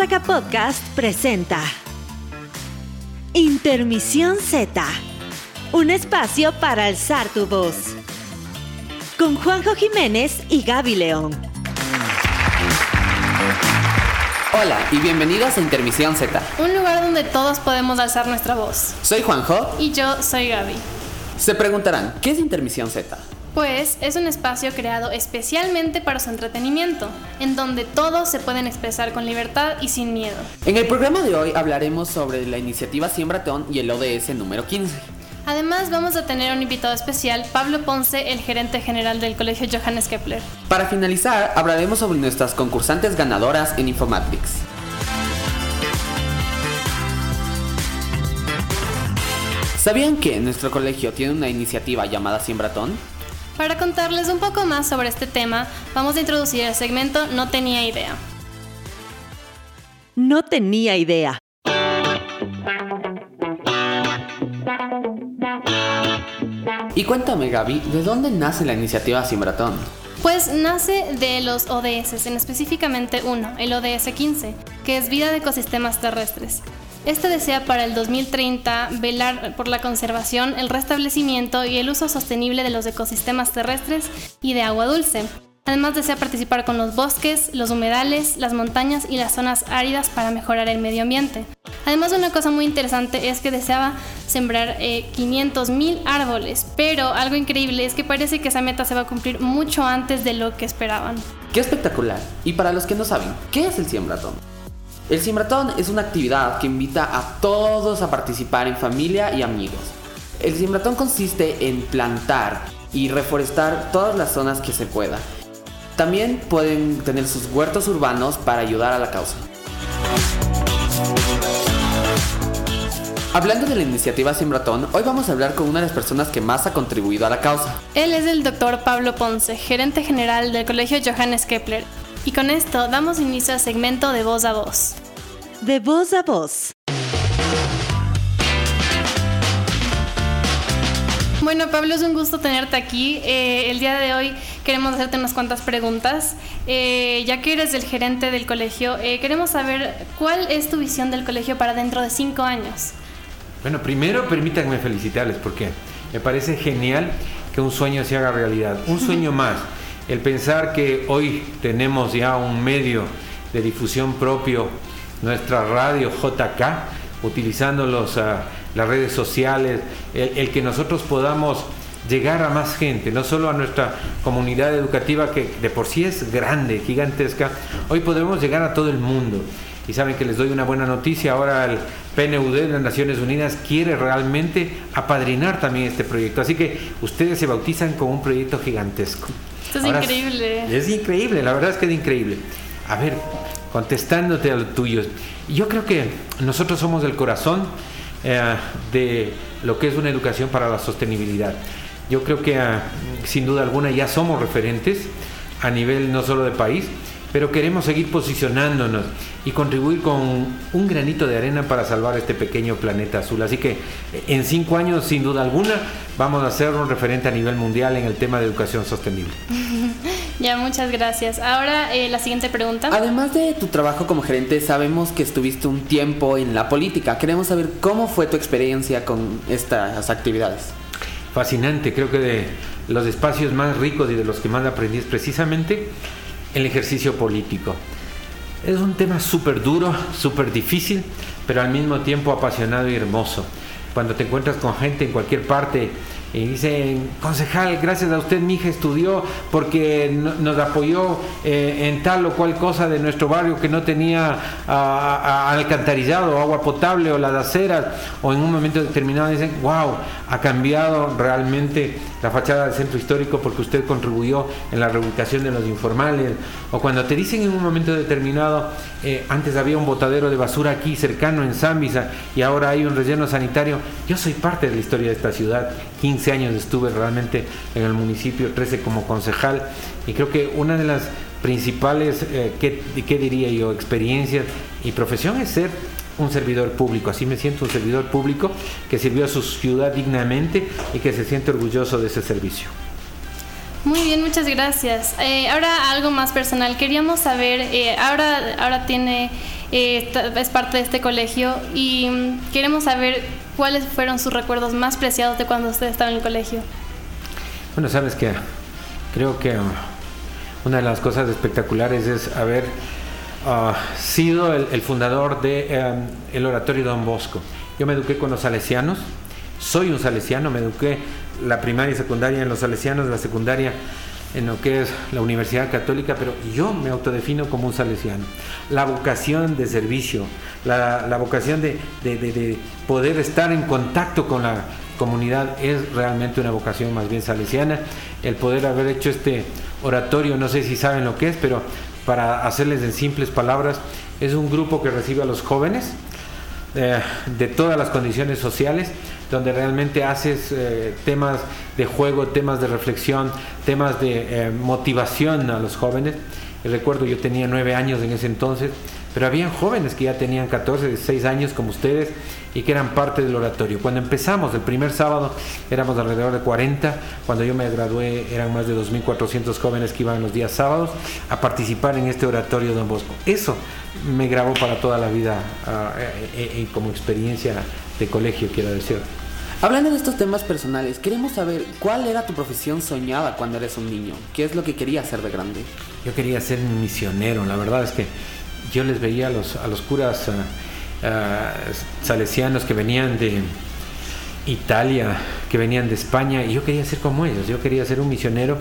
JK Podcast presenta Intermisión Z, un espacio para alzar tu voz. Con Juanjo Jiménez y Gaby León. Hola y bienvenidos a Intermisión Z. Un lugar donde todos podemos alzar nuestra voz. Soy Juanjo. Y yo soy Gaby. Se preguntarán, ¿qué es Intermisión Z? Pues es un espacio creado especialmente para su entretenimiento, en donde todos se pueden expresar con libertad y sin miedo. En el programa de hoy hablaremos sobre la iniciativa Siembratón y el ODS número 15. Además vamos a tener un invitado especial, Pablo Ponce, el gerente general del Colegio Johannes Kepler. Para finalizar, hablaremos sobre nuestras concursantes ganadoras en Infomatrix. ¿Sabían que nuestro colegio tiene una iniciativa llamada Siembratón? Para contarles un poco más sobre este tema, vamos a introducir el segmento No tenía idea. No tenía idea. Y cuéntame Gaby, ¿de dónde nace la iniciativa Siembratón? Pues nace de los ODS, en específicamente uno, el ODS 15, que es vida de ecosistemas terrestres. Este desea para el 2030 velar por la conservación, el restablecimiento y el uso sostenible de los ecosistemas terrestres y de agua dulce. Además desea participar con los bosques, los humedales, las montañas y las zonas áridas para mejorar el medio ambiente. Además una cosa muy interesante es que deseaba sembrar eh, 500.000 árboles, pero algo increíble es que parece que esa meta se va a cumplir mucho antes de lo que esperaban. ¡Qué espectacular! Y para los que no saben, ¿qué es el Siembratón? El Siembratón es una actividad que invita a todos a participar en familia y amigos. El Siembratón consiste en plantar y reforestar todas las zonas que se pueda. También pueden tener sus huertos urbanos para ayudar a la causa. Hablando de la iniciativa Siembratón, hoy vamos a hablar con una de las personas que más ha contribuido a la causa. Él es el doctor Pablo Ponce, gerente general del Colegio Johannes Kepler. Y con esto damos inicio al segmento de voz a voz. De voz a voz. Bueno, Pablo, es un gusto tenerte aquí. Eh, el día de hoy queremos hacerte unas cuantas preguntas. Eh, ya que eres el gerente del colegio, eh, queremos saber cuál es tu visión del colegio para dentro de cinco años. Bueno, primero permítanme felicitarles porque me parece genial que un sueño se haga realidad. Un sueño más. El pensar que hoy tenemos ya un medio de difusión propio, nuestra radio JK, utilizando los, uh, las redes sociales, el, el, que nosotros podamos llegar a más gente, no solo a nuestra comunidad educativa que de por sí es grande, gigantesca, hoy podemos llegar a todo el mundo. Y saben que les doy una buena noticia, ahora el PNUD de las Naciones Unidas quiere realmente apadrinar también este proyecto. Así que ustedes se bautizan con un proyecto gigantesco. Esto es ahora, increíble. Es increíble, la verdad es que es increíble. A ver, contestándote a lo tuyo, yo creo que nosotros somos el corazón eh, de lo que es una educación para la sostenibilidad. Yo creo que uh, sin duda alguna ya somos referentes a nivel no solo de país, pero queremos seguir posicionándonos y contribuir con un granito de arena para salvar este pequeño planeta azul. Así que en cinco años, sin duda alguna, vamos a ser un referente a nivel mundial en el tema de educación sostenible. ya, muchas gracias. Ahora eh, la siguiente pregunta. Además de tu trabajo como gerente, sabemos que estuviste un tiempo en la política. Queremos saber cómo fue tu experiencia con estas actividades. Fascinante, creo que de los espacios más ricos y de los que más aprendí es precisamente el ejercicio político. Es un tema súper duro, súper difícil, pero al mismo tiempo apasionado y hermoso. Cuando te encuentras con gente en cualquier parte y dicen, concejal, gracias a usted mi hija estudió porque nos apoyó eh, en tal o cual cosa de nuestro barrio que no tenía a, alcantarillado, agua potable o las aceras, o en un momento determinado dicen, wow, ha cambiado realmente la fachada del centro histórico porque usted contribuyó en la reubicación de los informales, o cuando te dicen en un momento determinado, eh, antes había un botadero de basura aquí cercano en Zambisa y ahora hay un relleno sanitario, yo soy parte de la historia de esta ciudad, 15 años estuve realmente en el municipio, 13 como concejal, y creo que una de las principales, eh, ¿qué, ¿qué diría yo?, experiencias y profesión es ser un servidor público. Así me siento un servidor público que sirvió a su ciudad dignamente y que se siente orgulloso de ese servicio. Muy bien, muchas gracias. Eh, ahora algo más personal. Queríamos saber, eh, ahora, ahora tiene eh, es parte de este colegio y mm, queremos saber cuáles fueron sus recuerdos más preciados de cuando usted estaba en el colegio. Bueno, sabes que creo que una de las cosas espectaculares es haber uh, sido el, fundador de el oratorio Don Bosco. Yo me eduqué con los salesianos, soy un salesiano, me eduqué la primaria y secundaria en los salesianos, la secundaria en lo que es la Universidad Católica, pero yo me autodefino como un salesiano. La vocación de servicio, la, vocación de, poder estar en contacto con la comunidad es realmente una vocación más bien salesiana. El poder haber hecho este oratorio, no sé si saben lo que es, pero para hacerles en simples palabras, es un grupo que recibe a los jóvenes eh, de todas las condiciones sociales donde realmente haces eh, temas de juego, temas de reflexión, temas de eh, motivación a los jóvenes. Recuerdo, yo tenía nueve años en ese entonces, pero habían jóvenes que ya tenían 14, 16 años como ustedes y que eran parte del oratorio. Cuando empezamos el primer sábado éramos alrededor de 40, cuando yo me gradué eran más de 2.400 jóvenes que iban los días sábados a participar en este oratorio Don Bosco. Eso me grabó para toda la vida ah, eh, como experiencia de colegio, quiero decir. Hablando de estos temas personales, queremos saber cuál era tu profesión soñada cuando eres un niño. ¿Qué es lo que querías hacer de grande? Yo quería ser misionero. La verdad es que yo les veía a los, a los curas uh, salesianos que venían de Italia, que venían de España, y yo quería ser como ellos. Yo quería ser un misionero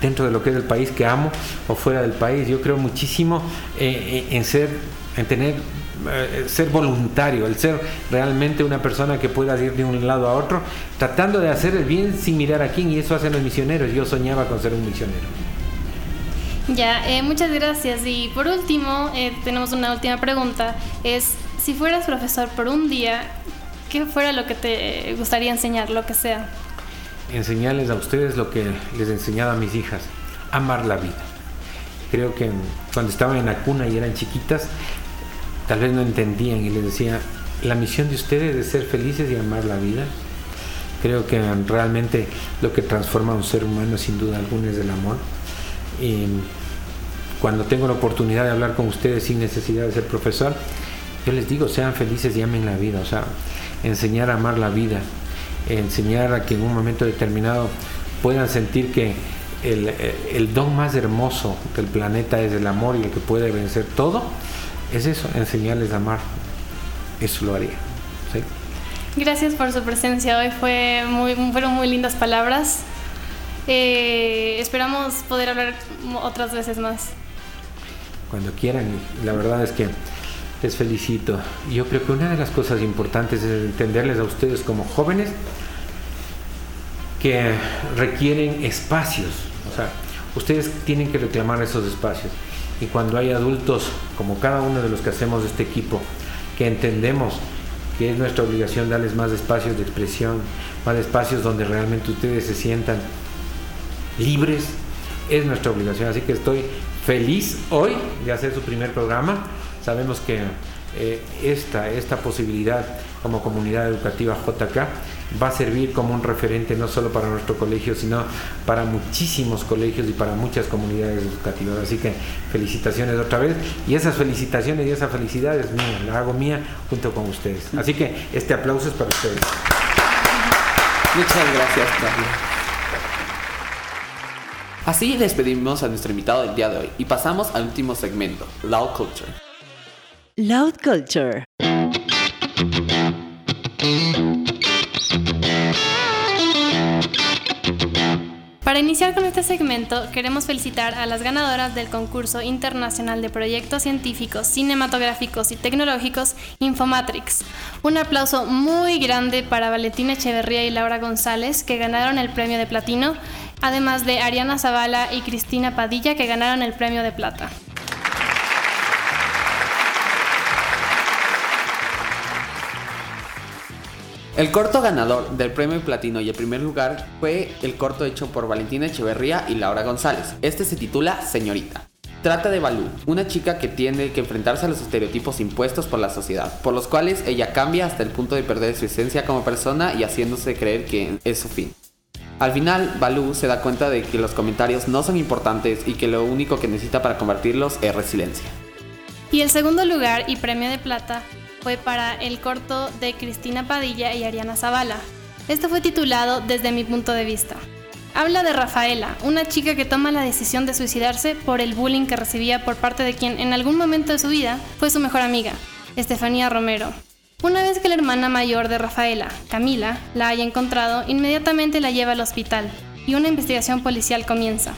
dentro de lo que es el país que amo o fuera del país. Yo creo muchísimo eh, en ser, en tener eh, ser voluntario, el ser realmente una persona que pueda ir de un lado a otro, tratando de hacer el bien sin mirar a quién, y eso hacen los misioneros. Yo soñaba con ser un misionero. Ya, eh, muchas gracias. Y por último, eh, tenemos una última pregunta. Es, si fueras profesor por un día, ¿qué fuera lo que te gustaría enseñar, lo que sea? Enseñarles a ustedes lo que les enseñaba a mis hijas, amar la vida. Creo que cuando estaban en la cuna y eran chiquitas, tal vez no entendían y les decía, la misión de ustedes es ser felices y amar la vida. Creo que realmente lo que transforma a un ser humano sin duda alguna es el amor. Y cuando tengo la oportunidad de hablar con ustedes sin necesidad de ser profesor, yo les digo, sean felices y amen la vida, o sea, enseñar a amar la vida, enseñar a que en un momento determinado puedan sentir que el, el don más hermoso del planeta es el amor y el que puede vencer todo es eso, enseñarles a amar. Eso lo haría. Gracias por su presencia hoy, Fue muy, fueron muy lindas palabras. Eh, esperamos poder hablar otras veces más. Cuando quieran, la verdad es que les felicito. Yo creo que una de las cosas importantes es entenderles a ustedes como jóvenes que requieren espacios. O sea, ustedes tienen que reclamar esos espacios y cuando hay adultos como cada uno de los que hacemos este equipo, que entendemos que es nuestra obligación darles más espacios de expresión, más espacios donde realmente ustedes se sientan libres, es nuestra obligación. Así que estoy feliz hoy de hacer su primer programa. Sabemos que eh, esta, esta posibilidad como comunidad educativa JK va a servir como un referente no solo para nuestro colegio, sino para muchísimos colegios y para muchas comunidades educativas. Así que felicitaciones otra vez y esas felicitaciones y esa felicidad es mía, la hago mía junto con ustedes. Así que este aplauso es para ustedes. Muchas gracias, Así despedimos a nuestro invitado del día de hoy y pasamos al último segmento, Loud Culture. Loud Culture. Para iniciar con este segmento, queremos felicitar a las ganadoras del concurso internacional de proyectos científicos, cinematográficos y tecnológicos Infomatrix. Un aplauso muy grande para Valentina Echeverría y Laura González, que ganaron el premio de platino, además de Ariana Zavala y Cristina Padilla, que ganaron el premio de plata. El corto ganador del premio platino y el primer lugar fue el corto hecho por Valentina Echeverría y Laura González. Este se titula Señorita. Trata de Balú, una chica que tiene que enfrentarse a los estereotipos impuestos por la sociedad, por los cuales ella cambia hasta el punto de perder su esencia como persona y haciéndose creer que es su fin. Al final, Balú se da cuenta de que los comentarios no son importantes y que lo único que necesita para convertirlos es resiliencia. Y el segundo lugar y premio de plata fue para el corto de Cristina Padilla y Ariana Zavala. Esto fue titulado Desde mi punto de vista. Habla de Rafaela, una chica que toma la decisión de suicidarse por el bullying que recibía por parte de quien en algún momento de su vida fue su mejor amiga, Estefanía Romero. Una vez que la hermana mayor de Rafaela, Camila, la haya encontrado, inmediatamente la lleva al hospital y una investigación policial comienza.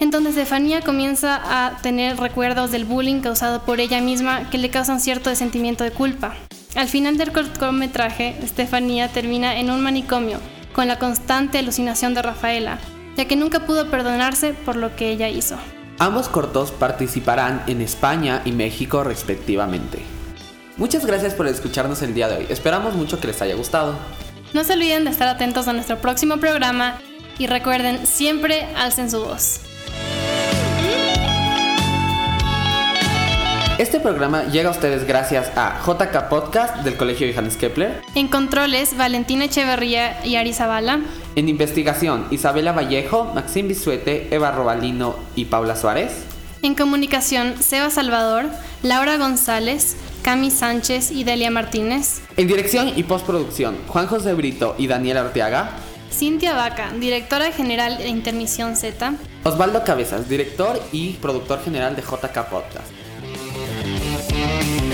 En donde Estefanía comienza a tener recuerdos del bullying causado por ella misma que le causan cierto sentimiento de culpa. Al final del cortometraje, Estefanía termina en un manicomio con la constante alucinación de Rafaela, ya que nunca pudo perdonarse por lo que ella hizo. Ambos cortos participarán en España y México respectivamente. Muchas gracias por escucharnos el día de hoy. Esperamos mucho que les haya gustado. No se olviden de estar atentos a nuestro próximo programa y recuerden, siempre alcen su voz. Este programa llega a ustedes gracias a JK Podcast del Colegio Johannes Kepler. En controles, Valentina Echeverría y Ari Zavala. En investigación, Isabela Vallejo, Maxim Bisuete, Eva Robalino y Paula Suárez. En comunicación, Seba Salvador, Laura González, Cami Sánchez y Delia Martínez. En dirección y postproducción, Juan José Brito y Daniela Orteaga. Cintia Vaca, directora general de Intermisión Z. Osvaldo Cabezas, director y productor general de JK Podcast. Thank you.